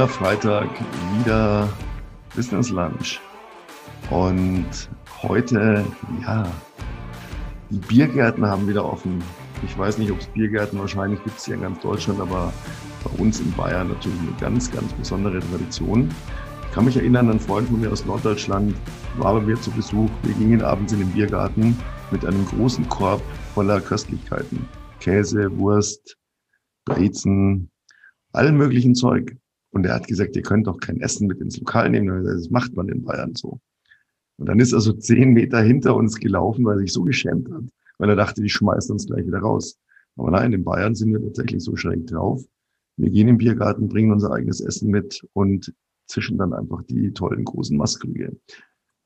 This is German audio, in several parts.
wieder Freitag, wieder Business Lunch. Und heute, ja, die Biergärten haben wieder offen. Ich weiß nicht, ob es Biergärten, wahrscheinlich gibt es hier in ganz Deutschland, aber bei uns in Bayern natürlich eine ganz, ganz besondere Tradition. Ich kann mich erinnern, ein Freund von mir aus Norddeutschland war bei mir zu Besuch. Wir gingen abends in den Biergarten mit einem großen Korb voller Köstlichkeiten. Käse, Wurst, Brezen, allen möglichen Zeug. Und er hat gesagt, ihr könnt doch kein Essen mit ins Lokal nehmen. Das macht man in Bayern so. Und dann ist er so zehn Meter hinter uns gelaufen, weil er sich so geschämt hat, weil er dachte, die schmeißen uns gleich wieder raus. Aber nein, in Bayern sind wir tatsächlich so schräg drauf. Wir gehen im Biergarten, bringen unser eigenes Essen mit und zischen dann einfach die tollen großen Maskrüge.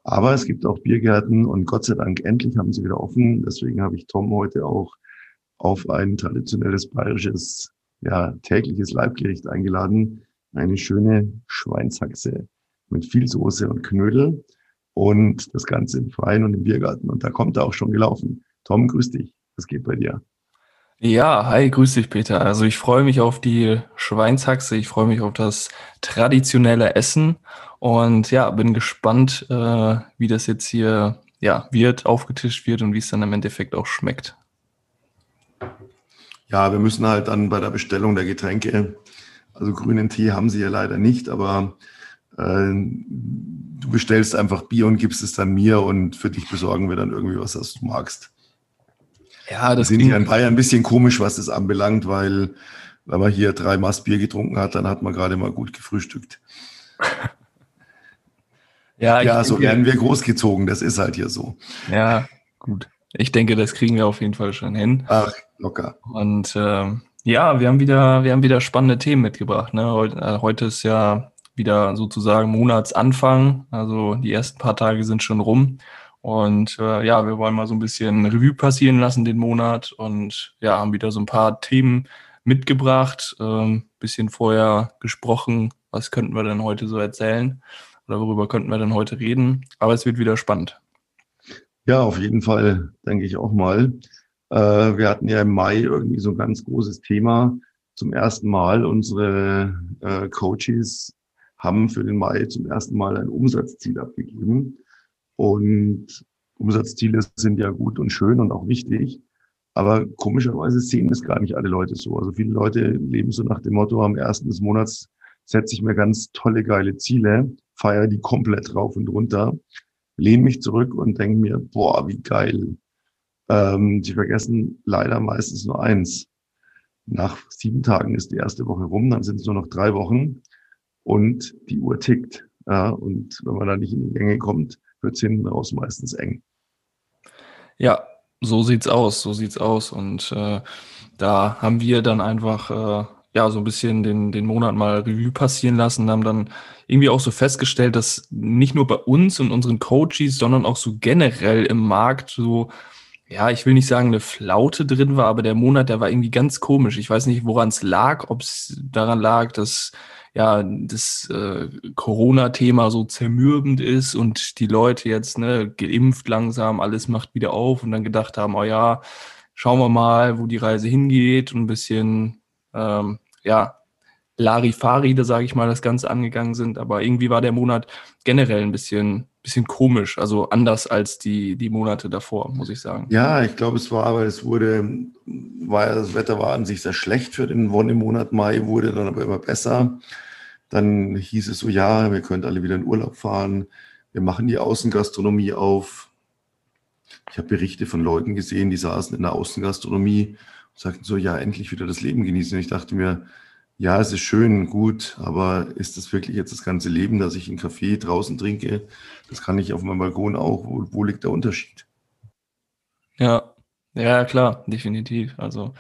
Aber es gibt auch Biergärten und Gott sei Dank endlich haben sie wieder offen. Deswegen habe ich Tom heute auch auf ein traditionelles bayerisches, ja, tägliches Leibgericht eingeladen. Eine schöne Schweinshaxe mit viel Soße und Knödel und das Ganze im Freien und im Biergarten. Und da kommt er auch schon gelaufen. Tom, grüß dich. Was geht bei dir? Ja, hi, grüß dich, Peter. Also ich freue mich auf die Schweinshaxe, ich freue mich auf das traditionelle Essen und ja, bin gespannt, äh, wie das jetzt hier ja, wird, aufgetischt wird und wie es dann im Endeffekt auch schmeckt. Ja, wir müssen halt dann bei der Bestellung der Getränke, also grünen Tee haben sie ja leider nicht, aber äh, du bestellst einfach Bier und gibst es dann mir und für dich besorgen wir dann irgendwie was, was du magst. Ja, das sind ja in Bayern ein bisschen komisch, was das anbelangt, weil wenn man hier drei Maß Bier getrunken hat, dann hat man gerade mal gut gefrühstückt. ja, ja so werden wir großgezogen. Das ist halt hier so. Ja, gut. Ich denke, das kriegen wir auf jeden Fall schon hin. Ach, locker. Und äh, ja, wir haben wieder, wir haben wieder spannende Themen mitgebracht. Ne? Heute, äh, heute ist ja wieder sozusagen Monatsanfang. Also die ersten paar Tage sind schon rum. Und äh, ja, wir wollen mal so ein bisschen Revue passieren lassen den Monat und ja, haben wieder so ein paar Themen mitgebracht, ähm, bisschen vorher gesprochen, was könnten wir denn heute so erzählen oder worüber könnten wir denn heute reden. Aber es wird wieder spannend. Ja, auf jeden Fall, denke ich auch mal. Äh, wir hatten ja im Mai irgendwie so ein ganz großes Thema. Zum ersten Mal unsere äh, Coaches haben für den Mai zum ersten Mal ein Umsatzziel abgegeben. Und Umsatzziele sind ja gut und schön und auch wichtig. Aber komischerweise sehen das gar nicht alle Leute so. Also viele Leute leben so nach dem Motto, am ersten des Monats setze ich mir ganz tolle, geile Ziele, feiere die komplett rauf und runter, lehne mich zurück und denke mir, boah, wie geil. Ähm, sie vergessen leider meistens nur eins. Nach sieben Tagen ist die erste Woche rum, dann sind es nur noch drei Wochen und die Uhr tickt. Ja, und wenn man da nicht in die Gänge kommt, wird es hinten raus meistens eng. Ja, so sieht's aus, so sieht's aus. Und äh, da haben wir dann einfach äh, ja so ein bisschen den, den Monat mal Revue passieren lassen, haben dann irgendwie auch so festgestellt, dass nicht nur bei uns und unseren Coaches, sondern auch so generell im Markt so ja, ich will nicht sagen, eine Flaute drin war, aber der Monat, der war irgendwie ganz komisch. Ich weiß nicht, woran es lag, ob es daran lag, dass ja das äh, Corona-Thema so zermürbend ist und die Leute jetzt ne geimpft langsam, alles macht wieder auf und dann gedacht haben, oh ja, schauen wir mal, wo die Reise hingeht und ein bisschen ähm, ja Larifari, da sage ich mal, das Ganze angegangen sind. Aber irgendwie war der Monat generell ein bisschen, bisschen komisch, also anders als die, die Monate davor, muss ich sagen. Ja, ich glaube, es war, aber es wurde, war das Wetter war an sich sehr schlecht für den Wonnemonat Mai, wurde dann aber immer besser. Dann hieß es so, ja, wir können alle wieder in Urlaub fahren. Wir machen die Außengastronomie auf. Ich habe Berichte von Leuten gesehen, die saßen in der Außengastronomie und sagten so, ja, endlich wieder das Leben genießen. Und ich dachte mir, ja, es ist schön, gut, aber ist das wirklich jetzt das ganze Leben, dass ich einen Kaffee draußen trinke? Das kann ich auf meinem Balkon auch. Wo, wo liegt der Unterschied? Ja, ja, klar, definitiv. Also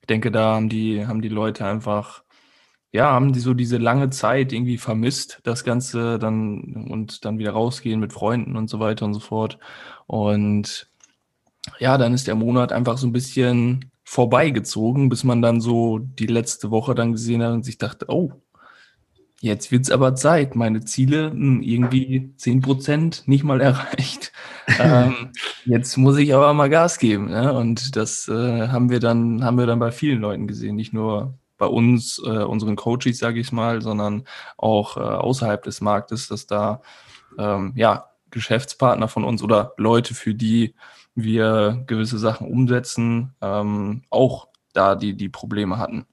ich denke, da haben die, haben die Leute einfach, ja, haben die so diese lange Zeit irgendwie vermisst, das Ganze dann und dann wieder rausgehen mit Freunden und so weiter und so fort. Und ja, dann ist der Monat einfach so ein bisschen vorbeigezogen, bis man dann so die letzte Woche dann gesehen hat und sich dachte, oh, jetzt wird's aber Zeit. Meine Ziele hm, irgendwie zehn Prozent nicht mal erreicht. ähm, jetzt muss ich aber mal Gas geben. Ne? Und das äh, haben wir dann, haben wir dann bei vielen Leuten gesehen, nicht nur bei uns, äh, unseren Coaches, sage ich mal, sondern auch äh, außerhalb des Marktes, dass da ähm, ja Geschäftspartner von uns oder Leute, für die wir gewisse Sachen umsetzen, ähm, auch da die, die Probleme hatten.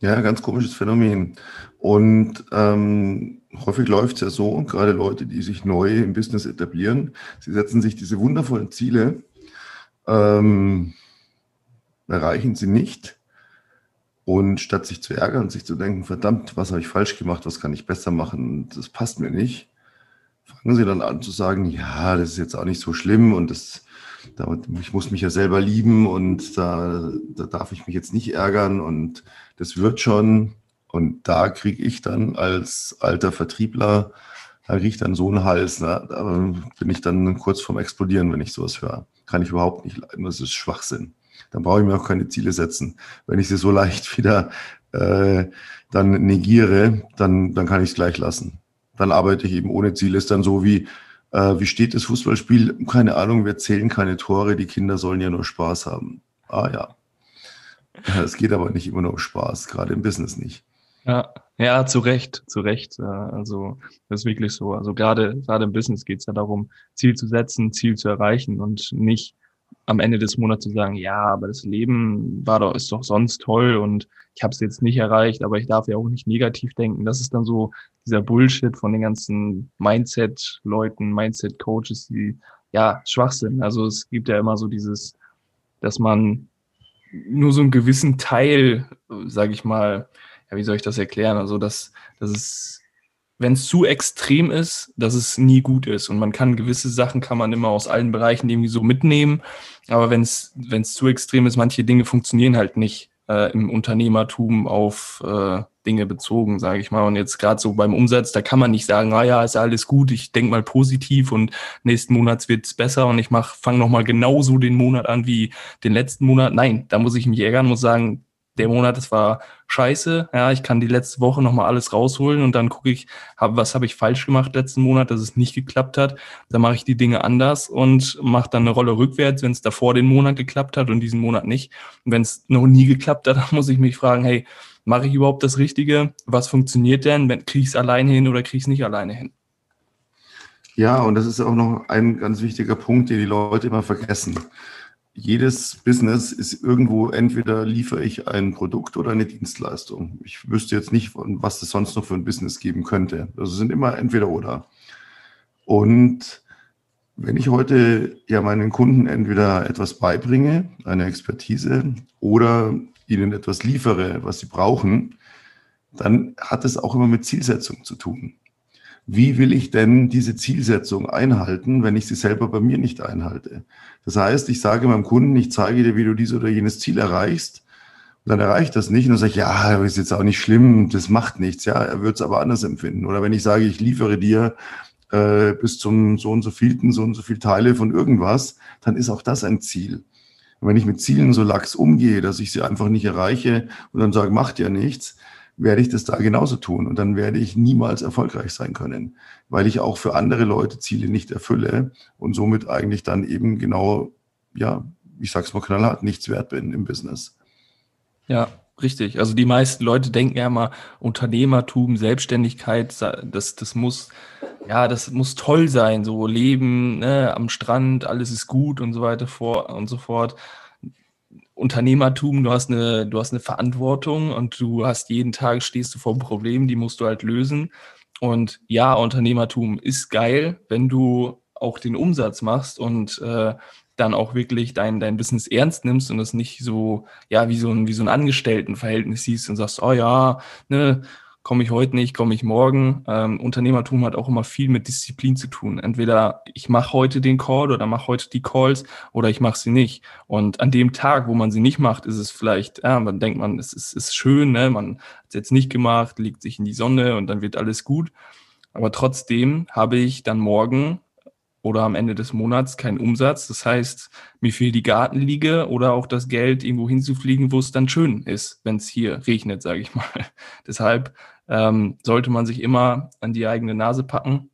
Ja, ganz komisches Phänomen. Und ähm, häufig läuft es ja so, gerade Leute, die sich neu im Business etablieren, sie setzen sich diese wundervollen Ziele, ähm, erreichen sie nicht. Und statt sich zu ärgern und sich zu denken, verdammt, was habe ich falsch gemacht, was kann ich besser machen, das passt mir nicht, fangen sie dann an zu sagen, ja, das ist jetzt auch nicht so schlimm und das, da, ich muss mich ja selber lieben und da, da darf ich mich jetzt nicht ärgern und das wird schon. Und da kriege ich dann als alter Vertriebler, da kriege ich dann so einen Hals. Ne? Da bin ich dann kurz vorm Explodieren, wenn ich sowas höre. Kann ich überhaupt nicht leiden. Das ist Schwachsinn. Dann brauche ich mir auch keine Ziele setzen. Wenn ich sie so leicht wieder äh, dann negiere, dann, dann kann ich es gleich lassen dann arbeite ich eben ohne Ziel. Ist dann so wie, äh, wie steht das Fußballspiel? Keine Ahnung, wir zählen keine Tore, die Kinder sollen ja nur Spaß haben. Ah ja. Es geht aber nicht immer nur um Spaß, gerade im Business nicht. Ja, ja, zu Recht, zu Recht. Also das ist wirklich so. Also gerade gerade im Business geht es ja darum, Ziel zu setzen, Ziel zu erreichen und nicht am Ende des Monats zu sagen, ja, aber das Leben war doch, ist doch sonst toll und ich habe es jetzt nicht erreicht, aber ich darf ja auch nicht negativ denken. Das ist dann so dieser Bullshit von den ganzen Mindset-Leuten, Mindset-Coaches, die ja schwach sind. Also es gibt ja immer so dieses, dass man nur so einen gewissen Teil, sage ich mal, ja, wie soll ich das erklären? Also dass, dass es wenn es zu extrem ist, dass es nie gut ist. Und man kann gewisse Sachen kann man immer aus allen Bereichen irgendwie so mitnehmen. Aber wenn es wenn es zu extrem ist, manche Dinge funktionieren halt nicht äh, im Unternehmertum auf äh, Dinge bezogen, sage ich mal. Und jetzt gerade so beim Umsatz, da kann man nicht sagen, ah ja, ist alles gut, ich denk mal positiv und nächsten Monat wird's besser und ich mach, fange nochmal genauso den Monat an wie den letzten Monat. Nein, da muss ich mich ärgern, muss sagen, der Monat, das war scheiße. Ja, ich kann die letzte Woche nochmal alles rausholen und dann gucke ich, hab, was habe ich falsch gemacht letzten Monat, dass es nicht geklappt hat. Dann mache ich die Dinge anders und mache dann eine Rolle rückwärts, wenn es davor den Monat geklappt hat und diesen Monat nicht. Und wenn es noch nie geklappt hat, dann muss ich mich fragen, hey, mache ich überhaupt das Richtige? Was funktioniert denn? Kriege ich es alleine hin oder kriege ich es nicht alleine hin? Ja, und das ist auch noch ein ganz wichtiger Punkt, den die Leute immer vergessen jedes Business ist irgendwo, entweder liefere ich ein Produkt oder eine Dienstleistung. Ich wüsste jetzt nicht, was es sonst noch für ein Business geben könnte. Also sind immer entweder oder. Und wenn ich heute ja meinen Kunden entweder etwas beibringe, eine Expertise, oder ihnen etwas liefere, was sie brauchen, dann hat es auch immer mit Zielsetzung zu tun wie will ich denn diese Zielsetzung einhalten, wenn ich sie selber bei mir nicht einhalte? Das heißt, ich sage meinem Kunden, ich zeige dir, wie du dieses oder jenes Ziel erreichst. Und dann erreicht das nicht und dann sage ich, ja, ist jetzt auch nicht schlimm, das macht nichts. Ja, er wird es aber anders empfinden. Oder wenn ich sage, ich liefere dir äh, bis zum so und so vielten, so und so viel Teile von irgendwas, dann ist auch das ein Ziel. Und wenn ich mit Zielen so lax umgehe, dass ich sie einfach nicht erreiche und dann sage, macht ja nichts, werde ich das da genauso tun. Und dann werde ich niemals erfolgreich sein können, weil ich auch für andere Leute Ziele nicht erfülle und somit eigentlich dann eben genau, ja, ich sag's mal knallhart, nichts wert bin im Business. Ja, richtig. Also die meisten Leute denken ja immer, Unternehmertum, Selbstständigkeit, das, das muss, ja, das muss toll sein, so Leben ne, am Strand, alles ist gut und so weiter vor und so fort. Unternehmertum, du hast eine, du hast eine Verantwortung und du hast jeden Tag stehst du vor Problemen, die musst du halt lösen. Und ja, Unternehmertum ist geil, wenn du auch den Umsatz machst und äh, dann auch wirklich dein, dein Business ernst nimmst und das nicht so, ja, wie so ein, wie so ein Angestelltenverhältnis siehst und sagst, oh ja, ne, komme ich heute nicht, komme ich morgen. Ähm, Unternehmertum hat auch immer viel mit Disziplin zu tun. Entweder ich mache heute den Call oder mache heute die Calls oder ich mache sie nicht. Und an dem Tag, wo man sie nicht macht, ist es vielleicht, ja, man denkt man, es ist, ist schön, ne? man hat es jetzt nicht gemacht, legt sich in die Sonne und dann wird alles gut. Aber trotzdem habe ich dann morgen oder am Ende des Monats keinen Umsatz. Das heißt, mir fehlt die Gartenliege oder auch das Geld, irgendwo hinzufliegen, wo es dann schön ist, wenn es hier regnet, sage ich mal. Deshalb ähm, sollte man sich immer an die eigene Nase packen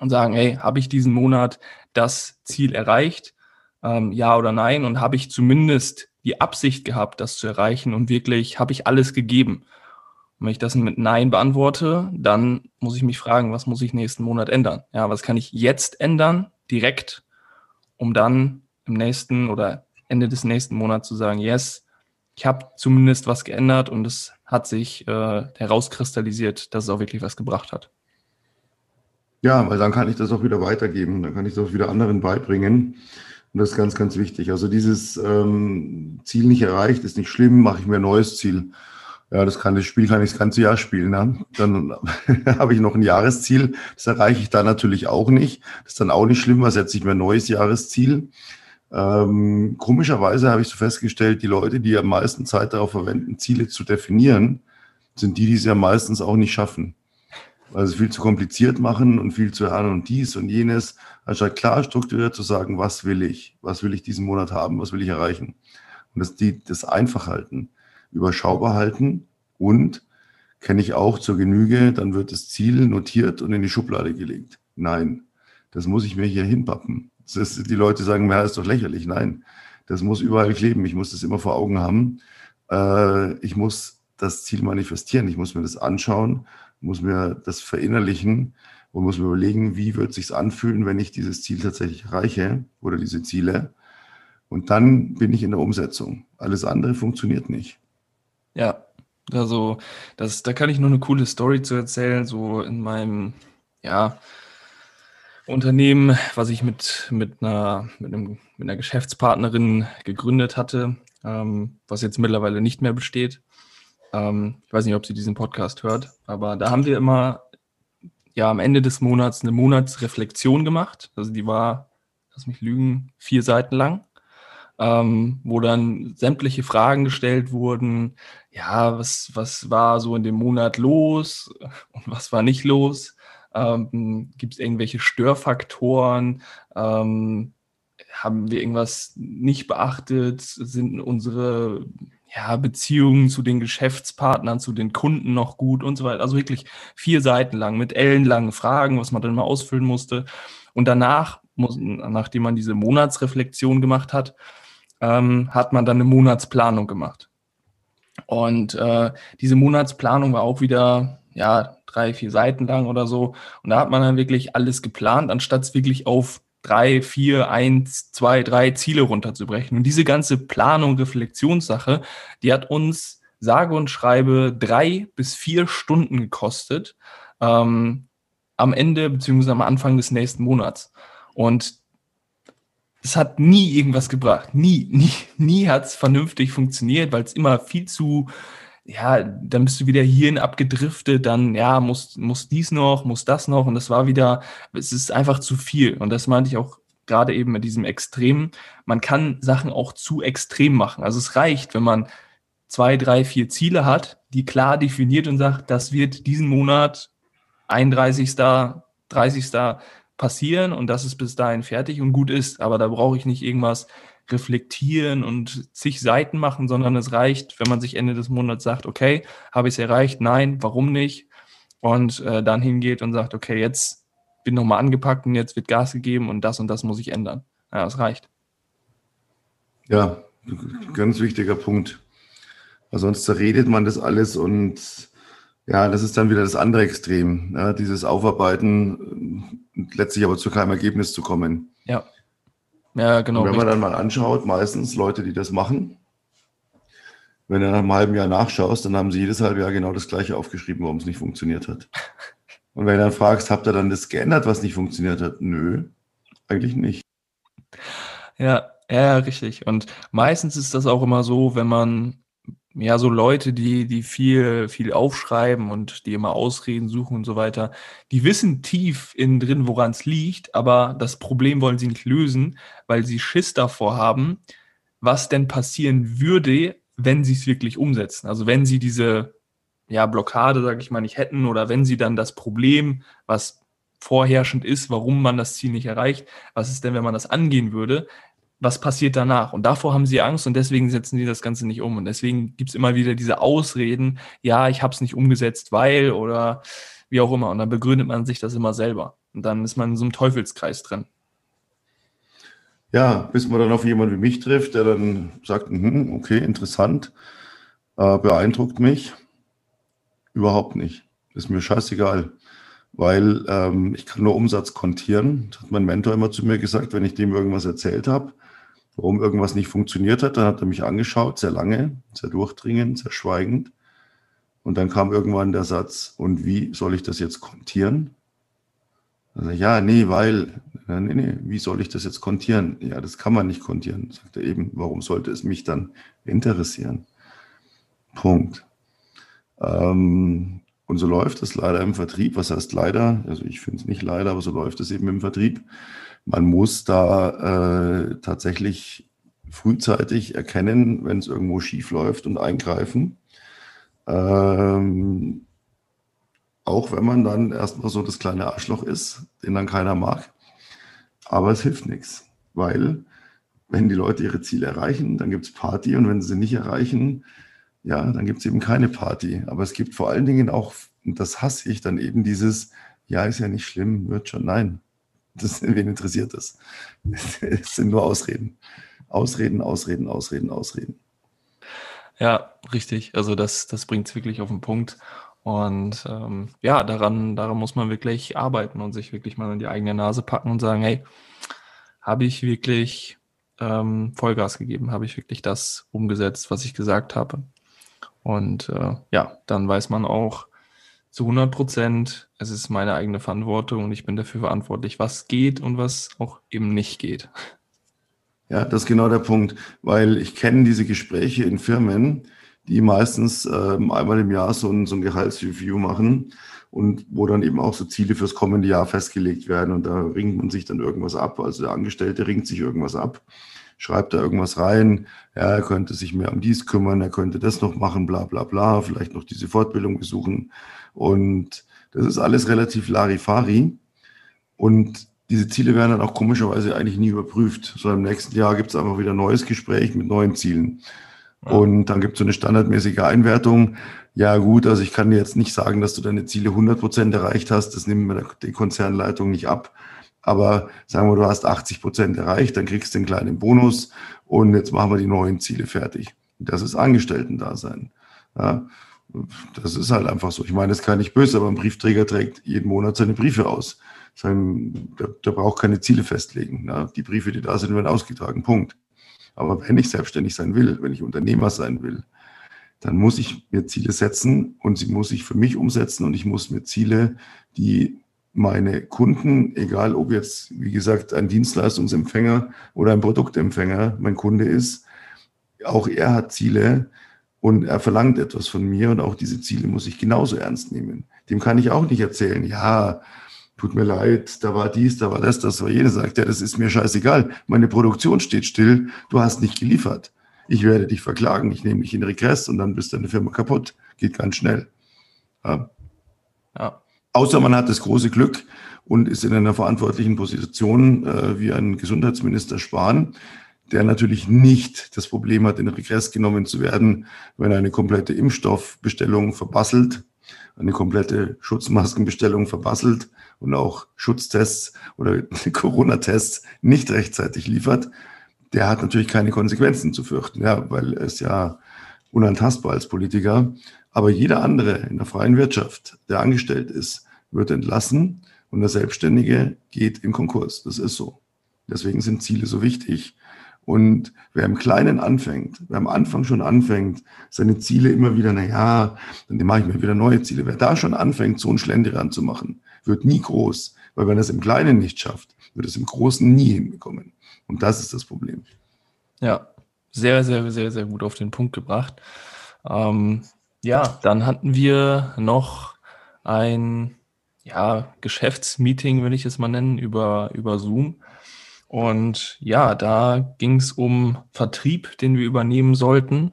und sagen, hey, habe ich diesen Monat das Ziel erreicht? Ähm, ja oder nein? Und habe ich zumindest die Absicht gehabt, das zu erreichen und wirklich habe ich alles gegeben. Und wenn ich das mit Nein beantworte, dann muss ich mich fragen, was muss ich nächsten Monat ändern? Ja, was kann ich jetzt ändern, direkt, um dann im nächsten oder Ende des nächsten Monats zu sagen, yes, ich habe zumindest was geändert und es hat sich äh, herauskristallisiert, dass es auch wirklich was gebracht hat. Ja, weil dann kann ich das auch wieder weitergeben, dann kann ich das auch wieder anderen beibringen. Und das ist ganz, ganz wichtig. Also dieses ähm, Ziel nicht erreicht, ist nicht schlimm, mache ich mir ein neues Ziel. Ja, das kann das Spiel kann ich das ganze Jahr spielen. Ne? Dann habe ich noch ein Jahresziel, das erreiche ich da natürlich auch nicht. Das ist dann auch nicht schlimm, was setze ich mir ein neues Jahresziel. Ähm, komischerweise habe ich so festgestellt, die Leute, die am meisten Zeit darauf verwenden, Ziele zu definieren, sind die, die es ja meistens auch nicht schaffen. Weil sie viel zu kompliziert machen und viel zu lernen und dies und jenes, anstatt klar strukturiert zu sagen, was will ich, was will ich diesen Monat haben, was will ich erreichen. Und das, die, das einfach halten, überschaubar halten und kenne ich auch zur Genüge, dann wird das Ziel notiert und in die Schublade gelegt. Nein, das muss ich mir hier hinpappen. Ist, die Leute sagen, ja, ist doch lächerlich. Nein, das muss überall kleben. Ich muss das immer vor Augen haben. Äh, ich muss das Ziel manifestieren. Ich muss mir das anschauen, muss mir das verinnerlichen und muss mir überlegen, wie wird es sich anfühlen, wenn ich dieses Ziel tatsächlich erreiche oder diese Ziele. Und dann bin ich in der Umsetzung. Alles andere funktioniert nicht. Ja, also das, da kann ich nur eine coole Story zu erzählen. So in meinem, ja, Unternehmen, was ich mit, mit, einer, mit, einem, mit einer Geschäftspartnerin gegründet hatte, ähm, was jetzt mittlerweile nicht mehr besteht. Ähm, ich weiß nicht, ob sie diesen Podcast hört, aber da haben wir immer ja am Ende des Monats eine Monatsreflexion gemacht. Also die war, lass mich lügen, vier Seiten lang, ähm, wo dann sämtliche Fragen gestellt wurden. Ja, was, was war so in dem Monat los und was war nicht los? Ähm, Gibt es irgendwelche Störfaktoren? Ähm, haben wir irgendwas nicht beachtet? Sind unsere ja, Beziehungen zu den Geschäftspartnern, zu den Kunden noch gut und so weiter? Also wirklich vier Seiten lang mit ellenlangen Fragen, was man dann mal ausfüllen musste. Und danach, muss, nachdem man diese Monatsreflexion gemacht hat, ähm, hat man dann eine Monatsplanung gemacht. Und äh, diese Monatsplanung war auch wieder ja, drei, vier Seiten lang oder so. Und da hat man dann wirklich alles geplant, anstatt es wirklich auf drei, vier, eins, zwei, drei Ziele runterzubrechen. Und diese ganze Planung, Reflexionssache, die hat uns sage und schreibe drei bis vier Stunden gekostet ähm, am Ende beziehungsweise am Anfang des nächsten Monats. Und es hat nie irgendwas gebracht. Nie, nie, nie hat es vernünftig funktioniert, weil es immer viel zu ja, dann bist du wieder hierhin abgedriftet, dann, ja, muss, muss dies noch, muss das noch. Und das war wieder, es ist einfach zu viel. Und das meinte ich auch gerade eben mit diesem Extrem. Man kann Sachen auch zu extrem machen. Also es reicht, wenn man zwei, drei, vier Ziele hat, die klar definiert und sagt, das wird diesen Monat 31. 30. passieren und das ist bis dahin fertig und gut ist. Aber da brauche ich nicht irgendwas reflektieren und zig Seiten machen, sondern es reicht, wenn man sich Ende des Monats sagt, okay, habe ich es erreicht? Nein, warum nicht? Und äh, dann hingeht und sagt, okay, jetzt bin nochmal angepackt und jetzt wird Gas gegeben und das und das muss ich ändern. Ja, das reicht. Ja, ganz wichtiger Punkt. Weil sonst zerredet man das alles und ja, das ist dann wieder das andere Extrem, ja, dieses Aufarbeiten, letztlich aber zu keinem Ergebnis zu kommen. Ja. Ja, genau. Und wenn man dann mal anschaut, meistens Leute, die das machen, wenn du nach einem halben Jahr nachschaust, dann haben sie jedes halbe Jahr genau das Gleiche aufgeschrieben, warum es nicht funktioniert hat. Und wenn du dann fragst, habt ihr dann das geändert, was nicht funktioniert hat? Nö, eigentlich nicht. Ja, ja, richtig. Und meistens ist das auch immer so, wenn man ja, so Leute, die, die viel, viel aufschreiben und die immer Ausreden suchen und so weiter, die wissen tief innen drin, woran es liegt, aber das Problem wollen sie nicht lösen, weil sie Schiss davor haben, was denn passieren würde, wenn sie es wirklich umsetzen. Also wenn sie diese ja, Blockade, sage ich mal, nicht hätten oder wenn sie dann das Problem, was vorherrschend ist, warum man das Ziel nicht erreicht, was ist denn, wenn man das angehen würde, was passiert danach? Und davor haben sie Angst und deswegen setzen sie das Ganze nicht um. Und deswegen gibt es immer wieder diese Ausreden, ja, ich habe es nicht umgesetzt, weil oder wie auch immer. Und dann begründet man sich das immer selber. Und dann ist man in so einem Teufelskreis drin. Ja, bis man dann auf jemanden wie mich trifft, der dann sagt, mhm, okay, interessant, äh, beeindruckt mich. Überhaupt nicht. Ist mir scheißegal, weil ähm, ich kann nur Umsatz kontieren. Das hat mein Mentor immer zu mir gesagt, wenn ich dem irgendwas erzählt habe, warum irgendwas nicht funktioniert hat, dann hat er mich angeschaut, sehr lange, sehr durchdringend, sehr schweigend. Und dann kam irgendwann der Satz, und wie soll ich das jetzt kontieren? Also, ja, nee, weil, nee, nee, wie soll ich das jetzt kontieren? Ja, das kann man nicht kontieren. Sagt er eben, warum sollte es mich dann interessieren? Punkt. Ähm, und so läuft es leider im Vertrieb. Was heißt leider? Also ich finde es nicht leider, aber so läuft es eben im Vertrieb. Man muss da äh, tatsächlich frühzeitig erkennen, wenn es irgendwo schief läuft und eingreifen. Ähm, auch wenn man dann erstmal so das kleine Arschloch ist, den dann keiner mag. Aber es hilft nichts, weil wenn die Leute ihre Ziele erreichen, dann gibt es Party und wenn sie sie nicht erreichen, ja, dann gibt es eben keine Party. Aber es gibt vor allen Dingen auch, und das hasse ich, dann eben dieses, ja, ist ja nicht schlimm, wird schon. Nein, das, wen interessiert das? Es sind nur Ausreden. Ausreden, Ausreden, Ausreden, Ausreden. Ja, richtig. Also das, das bringt es wirklich auf den Punkt. Und ähm, ja, daran, daran muss man wirklich arbeiten und sich wirklich mal in die eigene Nase packen und sagen, hey, habe ich wirklich ähm, Vollgas gegeben? Habe ich wirklich das umgesetzt, was ich gesagt habe? Und äh, ja, dann weiß man auch zu 100 Prozent, es ist meine eigene Verantwortung und ich bin dafür verantwortlich, was geht und was auch eben nicht geht. Ja, das ist genau der Punkt, weil ich kenne diese Gespräche in Firmen, die meistens ähm, einmal im Jahr so ein, so ein Gehaltsreview machen und wo dann eben auch so Ziele fürs kommende Jahr festgelegt werden und da ringt man sich dann irgendwas ab. Also der Angestellte ringt sich irgendwas ab, schreibt da irgendwas rein, ja, er könnte sich mehr um dies kümmern, er könnte das noch machen, bla bla bla, vielleicht noch diese Fortbildung besuchen. Und das ist alles relativ Larifari. Und diese Ziele werden dann auch komischerweise eigentlich nie überprüft. So im nächsten Jahr gibt es einfach wieder ein neues Gespräch mit neuen Zielen. Und dann gibt es so eine standardmäßige Einwertung. Ja gut, also ich kann dir jetzt nicht sagen, dass du deine Ziele 100 Prozent erreicht hast. Das nimmt mir die Konzernleitung nicht ab. Aber sagen wir, du hast 80 Prozent erreicht, dann kriegst du einen kleinen Bonus und jetzt machen wir die neuen Ziele fertig. Das ist Angestellten-Dasein. Ja, das ist halt einfach so. Ich meine, das kann nicht böse, aber ein Briefträger trägt jeden Monat seine Briefe aus. Der, der braucht keine Ziele festlegen. Ja, die Briefe, die da sind, werden ausgetragen. Punkt. Aber wenn ich selbstständig sein will, wenn ich Unternehmer sein will, dann muss ich mir Ziele setzen und sie muss ich für mich umsetzen und ich muss mir Ziele, die meine Kunden, egal ob jetzt, wie gesagt, ein Dienstleistungsempfänger oder ein Produktempfänger mein Kunde ist, auch er hat Ziele und er verlangt etwas von mir und auch diese Ziele muss ich genauso ernst nehmen. Dem kann ich auch nicht erzählen, ja, tut mir leid, da war dies, da war das, das war jenes. Sagt er, das ist mir scheißegal. Meine Produktion steht still, du hast nicht geliefert. Ich werde dich verklagen, ich nehme dich in Regress und dann bist deine Firma kaputt. Geht ganz schnell. Ja. ja. Außer man hat das große Glück und ist in einer verantwortlichen Position äh, wie ein Gesundheitsminister Spahn, der natürlich nicht das Problem hat, in Regress genommen zu werden, wenn er eine komplette Impfstoffbestellung verbasselt, eine komplette Schutzmaskenbestellung verbasselt und auch Schutztests oder Corona-Tests nicht rechtzeitig liefert, der hat natürlich keine Konsequenzen zu fürchten, ja, weil ist ja unantastbar als Politiker. Aber jeder andere in der freien Wirtschaft, der angestellt ist, wird entlassen und der Selbstständige geht in Konkurs. Das ist so. Deswegen sind Ziele so wichtig. Und wer im Kleinen anfängt, wer am Anfang schon anfängt, seine Ziele immer wieder, na ja, dann mache ich mir wieder neue Ziele. Wer da schon anfängt, so einen Schlendrian zu machen, wird nie groß. Weil wenn er es im Kleinen nicht schafft, wird es im Großen nie hinbekommen. Und das ist das Problem. Ja, sehr, sehr, sehr, sehr gut auf den Punkt gebracht. Ähm, ja, dann hatten wir noch ein ja, Geschäftsmeeting, will ich es mal nennen, über, über Zoom. Und ja, da ging es um Vertrieb, den wir übernehmen sollten.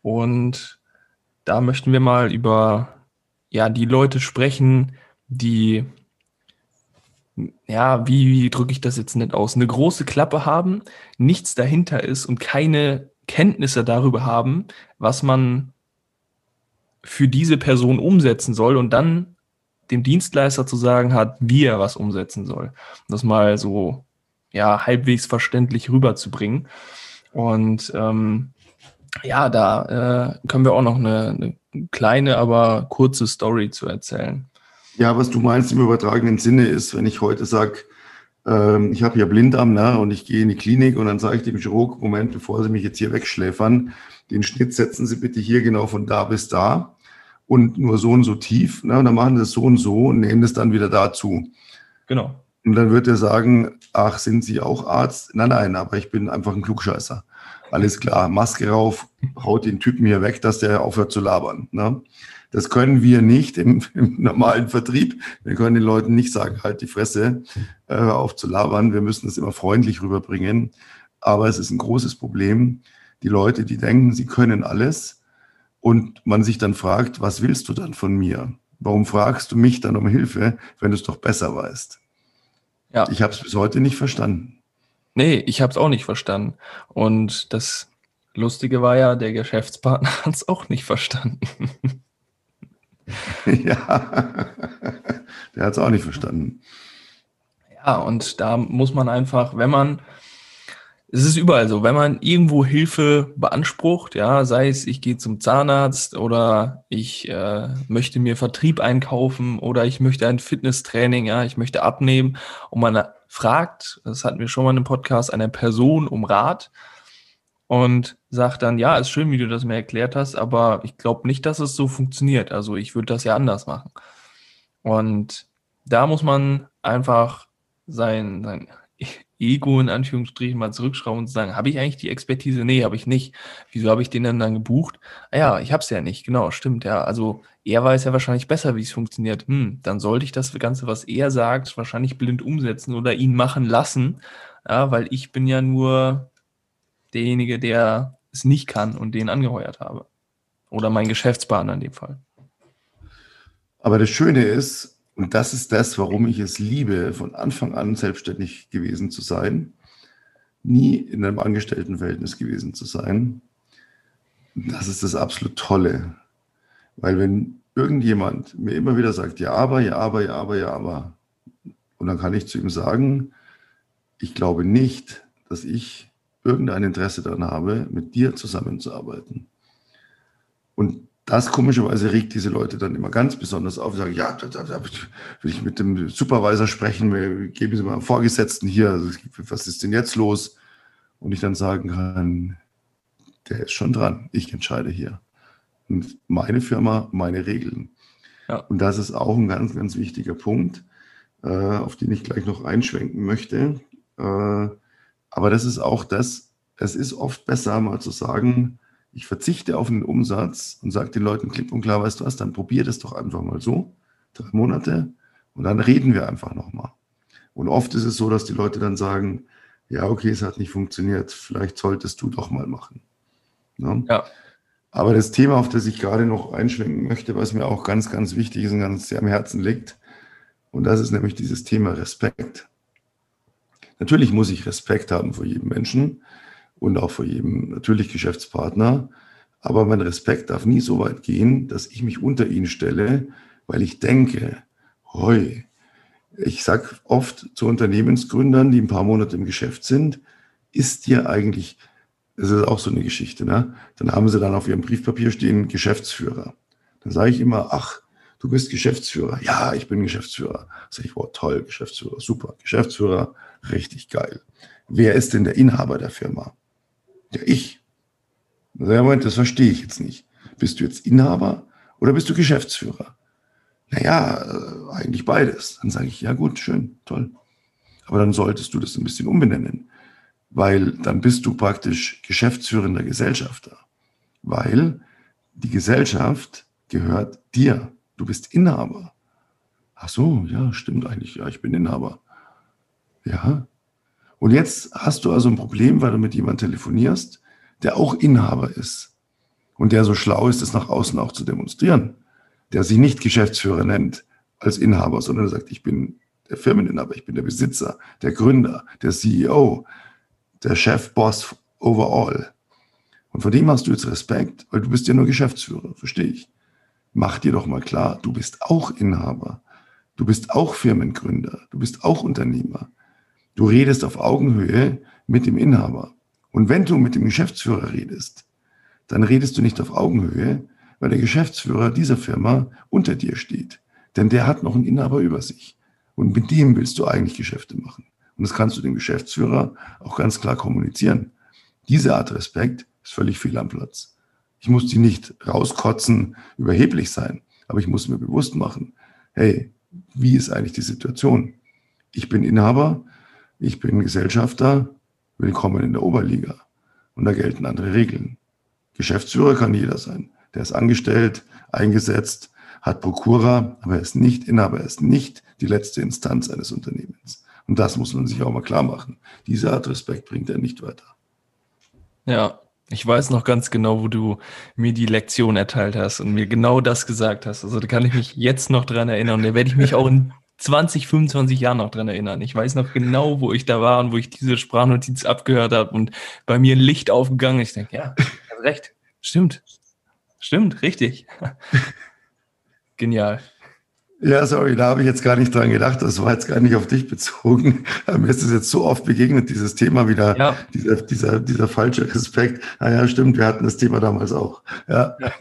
Und da möchten wir mal über ja, die Leute sprechen, die, ja, wie, wie drücke ich das jetzt nicht aus, eine große Klappe haben, nichts dahinter ist und keine Kenntnisse darüber haben, was man für diese Person umsetzen soll und dann dem Dienstleister zu sagen hat, wie er was umsetzen soll. Das mal so ja halbwegs verständlich rüberzubringen. Und ähm, ja, da äh, können wir auch noch eine, eine kleine, aber kurze Story zu erzählen. Ja, was du meinst im übertragenen Sinne ist, wenn ich heute sage, ähm, ich habe ja Blinddarm ne, und ich gehe in die Klinik und dann sage ich dem Chirurg, Moment, bevor Sie mich jetzt hier wegschläfern, den Schnitt setzen Sie bitte hier genau von da bis da und nur so und so tief. Ne, und dann machen Sie das so und so und nehmen das dann wieder dazu. Genau. Und dann wird er sagen, ach, sind Sie auch Arzt? Nein, nein, aber ich bin einfach ein Klugscheißer. Alles klar, Maske rauf, haut den Typen hier weg, dass der aufhört zu labern. Ne? Das können wir nicht im, im, normalen Vertrieb. Wir können den Leuten nicht sagen, halt die Fresse, äh, auf zu labern. Wir müssen es immer freundlich rüberbringen. Aber es ist ein großes Problem. Die Leute, die denken, sie können alles und man sich dann fragt, was willst du dann von mir? Warum fragst du mich dann um Hilfe, wenn du es doch besser weißt? Ja. Ich habe es bis heute nicht verstanden. Nee, ich habe es auch nicht verstanden. Und das Lustige war ja, der Geschäftspartner hat es auch nicht verstanden. ja, der hat es auch nicht verstanden. Ja, und da muss man einfach, wenn man, es ist überall so, wenn man irgendwo Hilfe beansprucht, ja, sei es, ich gehe zum Zahnarzt oder ich äh, möchte mir Vertrieb einkaufen oder ich möchte ein Fitnesstraining, ja, ich möchte abnehmen und man fragt, das hatten wir schon mal in einem Podcast, eine Person um Rat, und sagt dann, ja, ist schön, wie du das mir erklärt hast, aber ich glaube nicht, dass es so funktioniert. Also ich würde das ja anders machen. Und da muss man einfach sein, sein Ego in Anführungsstrichen mal zurückschrauben und sagen, habe ich eigentlich die Expertise? Nee, habe ich nicht. Wieso habe ich den denn dann gebucht? Ah ja, ich habe es ja nicht. Genau, stimmt. Ja, also er weiß ja wahrscheinlich besser, wie es funktioniert. Hm, dann sollte ich das Ganze, was er sagt, wahrscheinlich blind umsetzen oder ihn machen lassen. Ja, weil ich bin ja nur derjenige, der es nicht kann und den angeheuert habe. Oder mein Geschäftspartner in dem Fall. Aber das Schöne ist, und das ist das, warum ich es liebe, von Anfang an selbstständig gewesen zu sein, nie in einem Angestelltenverhältnis gewesen zu sein. Das ist das absolut Tolle. Weil wenn irgendjemand mir immer wieder sagt, ja, aber, ja, aber, ja, aber, ja, aber, und dann kann ich zu ihm sagen, ich glaube nicht, dass ich irgendein Interesse daran habe, mit dir zusammenzuarbeiten. Und das komischerweise regt diese Leute dann immer ganz besonders auf. Sagen, ja, da, da, will ich mit dem Supervisor sprechen, geben Sie mal einen Vorgesetzten hier, also, was ist denn jetzt los? Und ich dann sagen kann, der ist schon dran, ich entscheide hier. Und meine Firma, meine Regeln. Ja. Und das ist auch ein ganz, ganz wichtiger Punkt, äh, auf den ich gleich noch einschwenken möchte. Äh, aber das ist auch das, es ist oft besser, mal zu sagen, ich verzichte auf einen Umsatz und sage den Leuten klipp und klar, weißt du was, dann probier das doch einfach mal so, drei Monate, und dann reden wir einfach nochmal. Und oft ist es so, dass die Leute dann sagen, ja, okay, es hat nicht funktioniert, vielleicht solltest du doch mal machen. Ne? Ja. Aber das Thema, auf das ich gerade noch einschwenken möchte, was mir auch ganz, ganz wichtig ist und ganz sehr am Herzen liegt, und das ist nämlich dieses Thema Respekt. Natürlich muss ich Respekt haben vor jedem Menschen und auch vor jedem natürlich Geschäftspartner. Aber mein Respekt darf nie so weit gehen, dass ich mich unter ihn stelle, weil ich denke, hoi, ich sage oft zu Unternehmensgründern, die ein paar Monate im Geschäft sind, ist dir eigentlich, das ist auch so eine Geschichte, ne? Dann haben sie dann auf ihrem Briefpapier stehen Geschäftsführer. Dann sage ich immer, ach, du bist Geschäftsführer. Ja, ich bin Geschäftsführer. Sag ich, wow, toll, Geschäftsführer, super. Geschäftsführer, richtig geil. Wer ist denn der Inhaber der Firma? Ja, ich. Ja, Moment, das verstehe ich jetzt nicht. Bist du jetzt Inhaber oder bist du Geschäftsführer? Naja, äh, eigentlich beides. Dann sage ich, ja gut, schön, toll. Aber dann solltest du das ein bisschen umbenennen, weil dann bist du praktisch geschäftsführender Gesellschafter, weil die Gesellschaft gehört dir. Du bist Inhaber. Ach so, ja, stimmt eigentlich. Ja, ich bin Inhaber. Ja. Und jetzt hast du also ein Problem, weil du mit jemandem telefonierst, der auch Inhaber ist und der so schlau ist, das nach außen auch zu demonstrieren, der sich nicht Geschäftsführer nennt als Inhaber, sondern sagt, ich bin der Firmeninhaber, ich bin der Besitzer, der Gründer, der CEO, der Chef, Boss overall. Und von dem hast du jetzt Respekt, weil du bist ja nur Geschäftsführer, verstehe ich mach dir doch mal klar, du bist auch Inhaber. Du bist auch Firmengründer. Du bist auch Unternehmer. Du redest auf Augenhöhe mit dem Inhaber. Und wenn du mit dem Geschäftsführer redest, dann redest du nicht auf Augenhöhe, weil der Geschäftsführer dieser Firma unter dir steht. Denn der hat noch einen Inhaber über sich. Und mit dem willst du eigentlich Geschäfte machen. Und das kannst du dem Geschäftsführer auch ganz klar kommunizieren. Diese Art Respekt ist völlig fehl am Platz. Ich muss die nicht rauskotzen, überheblich sein, aber ich muss mir bewusst machen, hey, wie ist eigentlich die Situation? Ich bin Inhaber, ich bin Gesellschafter, willkommen in der Oberliga. Und da gelten andere Regeln. Geschäftsführer kann jeder sein. Der ist angestellt, eingesetzt, hat Prokura, aber er ist nicht Inhaber, er ist nicht die letzte Instanz eines Unternehmens. Und das muss man sich auch mal klar machen. Diese Art Respekt bringt er nicht weiter. Ja, ich weiß noch ganz genau, wo du mir die Lektion erteilt hast und mir genau das gesagt hast. Also da kann ich mich jetzt noch dran erinnern und da werde ich mich auch in 20, 25 Jahren noch dran erinnern. Ich weiß noch genau, wo ich da war und wo ich diese Sprachnotiz abgehört habe und bei mir ein Licht aufgegangen. Ich denke, ja, hast recht. Stimmt. Stimmt, richtig. Genial. Ja, sorry, da habe ich jetzt gar nicht dran gedacht. Das war jetzt gar nicht auf dich bezogen. Mir ist es jetzt so oft begegnet, dieses Thema wieder, ja. dieser, dieser, dieser falsche Respekt. Naja, ah stimmt, wir hatten das Thema damals auch. Ja. ja.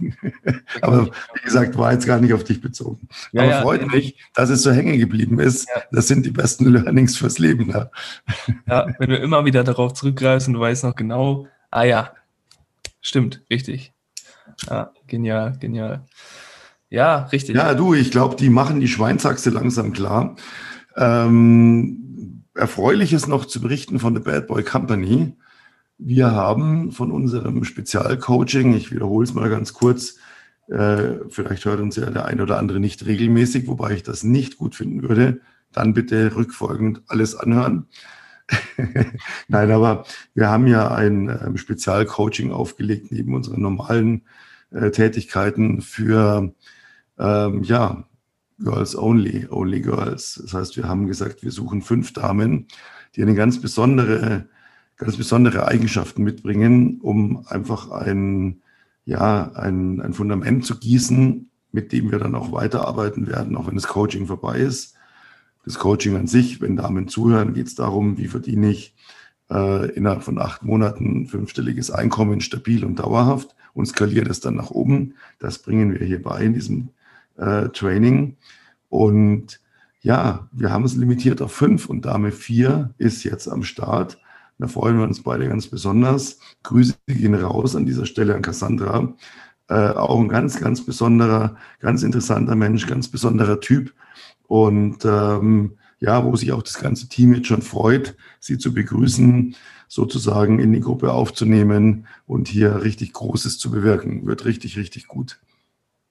Aber wie gesagt, war jetzt gar nicht auf dich bezogen. Ja, Aber freut mich, dass es so hängen geblieben ist. Das sind die besten Learnings fürs Leben. Ja. ja, wenn du immer wieder darauf zurückgreifst und du weißt noch genau, ah ja, stimmt, richtig. Ja, genial, genial. Ja, richtig. Ja, du, ich glaube, die machen die Schweinsachse langsam klar. Ähm, erfreulich ist noch zu berichten von der Bad Boy Company. Wir haben von unserem Spezialcoaching, ich wiederhole es mal ganz kurz, äh, vielleicht hört uns ja der ein oder andere nicht regelmäßig, wobei ich das nicht gut finden würde, dann bitte rückfolgend alles anhören. Nein, aber wir haben ja ein äh, Spezialcoaching aufgelegt neben unseren normalen äh, Tätigkeiten für ähm, ja, Girls Only, Only Girls. Das heißt, wir haben gesagt, wir suchen fünf Damen, die eine ganz besondere, ganz besondere Eigenschaften mitbringen, um einfach ein, ja, ein, ein Fundament zu gießen, mit dem wir dann auch weiterarbeiten werden, auch wenn das Coaching vorbei ist. Das Coaching an sich, wenn Damen zuhören, geht es darum, wie verdiene ich äh, innerhalb von acht Monaten fünfstelliges Einkommen stabil und dauerhaft und skaliere das dann nach oben. Das bringen wir hier bei in diesem äh, Training. Und ja, wir haben es limitiert auf fünf und Dame vier ist jetzt am Start. Da freuen wir uns beide ganz besonders. Grüße gehen raus an dieser Stelle an Cassandra. Äh, auch ein ganz, ganz besonderer, ganz interessanter Mensch, ganz besonderer Typ. Und ähm, ja, wo sich auch das ganze Team jetzt schon freut, sie zu begrüßen, sozusagen in die Gruppe aufzunehmen und hier richtig Großes zu bewirken. Wird richtig, richtig gut.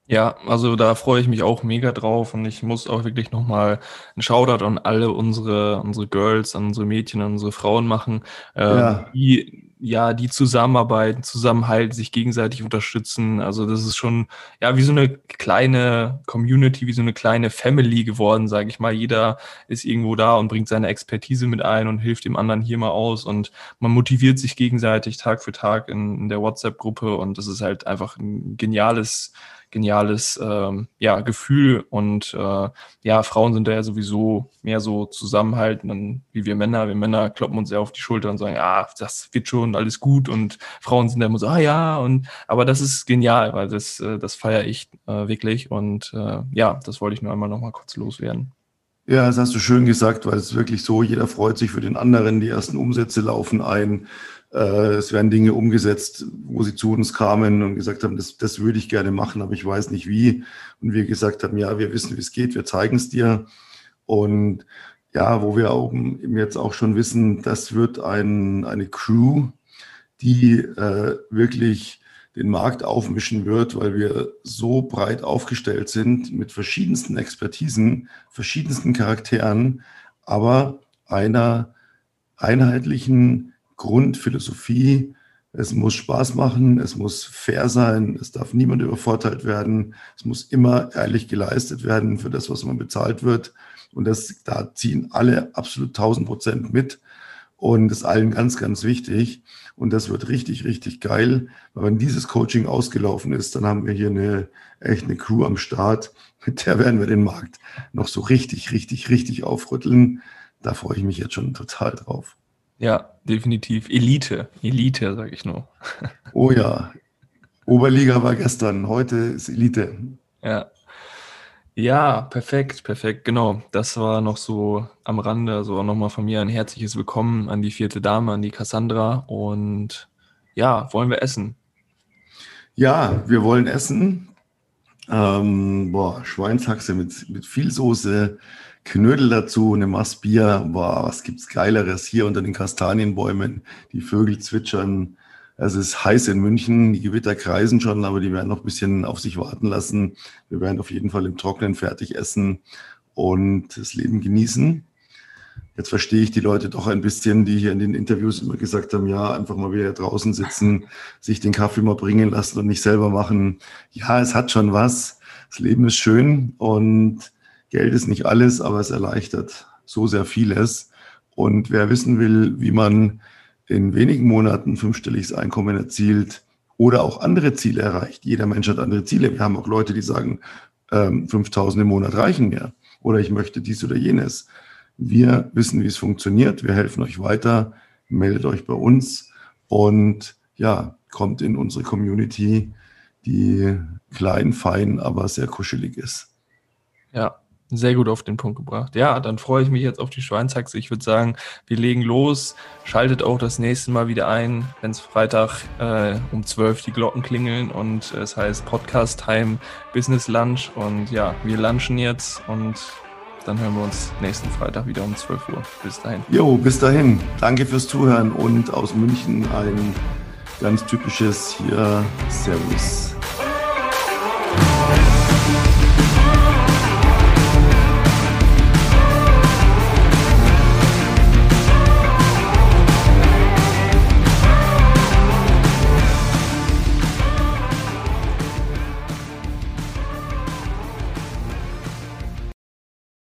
Ja, also da freue ich mich auch mega drauf und ich muss auch wirklich nochmal einen Shoutout an alle unsere, unsere Girls, an unsere Mädchen, an unsere Frauen machen, äh, ja. die ja, die zusammenarbeiten, zusammenhalten, sich gegenseitig unterstützen. Also das ist schon ja wie so eine kleine Community, wie so eine kleine Family geworden, sage ich mal. Jeder ist irgendwo da und bringt seine Expertise mit ein und hilft dem anderen hier mal aus und man motiviert sich gegenseitig Tag für Tag in, in der WhatsApp-Gruppe und das ist halt einfach ein geniales geniales ähm, ja, Gefühl. Und äh, ja, Frauen sind da ja sowieso mehr so zusammenhalten, wie wir Männer. Wir Männer kloppen uns ja auf die Schulter und sagen, ja, das wird schon alles gut. Und Frauen sind da immer so, ah ja, und aber das ist genial, weil das, äh, das feiere ich äh, wirklich. Und äh, ja, das wollte ich nur einmal nochmal kurz loswerden. Ja, das hast du schön gesagt, weil es wirklich so, jeder freut sich für den anderen, die ersten Umsätze laufen ein. Äh, es werden Dinge umgesetzt, wo sie zu uns kamen und gesagt haben, das, das würde ich gerne machen, aber ich weiß nicht wie. Und wir gesagt haben, ja, wir wissen, wie es geht, wir zeigen es dir. Und ja, wo wir auch jetzt auch schon wissen, das wird ein, eine Crew, die äh, wirklich den Markt aufmischen wird, weil wir so breit aufgestellt sind mit verschiedensten Expertisen, verschiedensten Charakteren, aber einer einheitlichen Grundphilosophie. Es muss Spaß machen, es muss fair sein, es darf niemand übervorteilt werden, es muss immer ehrlich geleistet werden für das, was man bezahlt wird. Und das, da ziehen alle absolut 1000 Prozent mit. Und das ist allen ganz, ganz wichtig. Und das wird richtig, richtig geil. Weil wenn dieses Coaching ausgelaufen ist, dann haben wir hier eine echt eine Crew am Start. Mit der werden wir den Markt noch so richtig, richtig, richtig aufrütteln. da freue ich mich jetzt schon total drauf. Ja, definitiv. Elite, Elite, sage ich nur. oh ja, Oberliga war gestern, heute ist Elite. Ja. Ja, perfekt, perfekt, genau. Das war noch so am Rande, also auch nochmal von mir ein herzliches Willkommen an die vierte Dame, an die Cassandra. Und ja, wollen wir essen? Ja, wir wollen essen. Ähm, boah, Schweinshaxe mit, mit viel Soße, Knödel dazu, eine Maß Bier. Was gibt's Geileres hier unter den Kastanienbäumen? Die Vögel zwitschern, es ist heiß in München, die Gewitter kreisen schon, aber die werden noch ein bisschen auf sich warten lassen. Wir werden auf jeden Fall im Trocknen fertig essen und das Leben genießen. Jetzt verstehe ich die Leute doch ein bisschen, die hier in den Interviews immer gesagt haben, ja, einfach mal wieder draußen sitzen, sich den Kaffee mal bringen lassen und nicht selber machen. Ja, es hat schon was. Das Leben ist schön und Geld ist nicht alles, aber es erleichtert so sehr vieles. Und wer wissen will, wie man in wenigen Monaten fünfstelliges Einkommen erzielt oder auch andere Ziele erreicht. Jeder Mensch hat andere Ziele. Wir haben auch Leute, die sagen, ähm, 5000 im Monat reichen mir oder ich möchte dies oder jenes. Wir wissen, wie es funktioniert. Wir helfen euch weiter. Meldet euch bei uns und ja, kommt in unsere Community, die klein, fein, aber sehr kuschelig ist. Ja, sehr gut auf den Punkt gebracht. Ja, dann freue ich mich jetzt auf die Schweinshaxe. Ich würde sagen, wir legen los. Schaltet auch das nächste Mal wieder ein, wenn es Freitag äh, um 12 die Glocken klingeln und es heißt Podcast Time Business Lunch. Und ja, wir lunchen jetzt und dann hören wir uns nächsten Freitag wieder um 12 Uhr. Bis dahin. Jo, bis dahin. Danke fürs Zuhören und aus München ein ganz typisches hier Servus.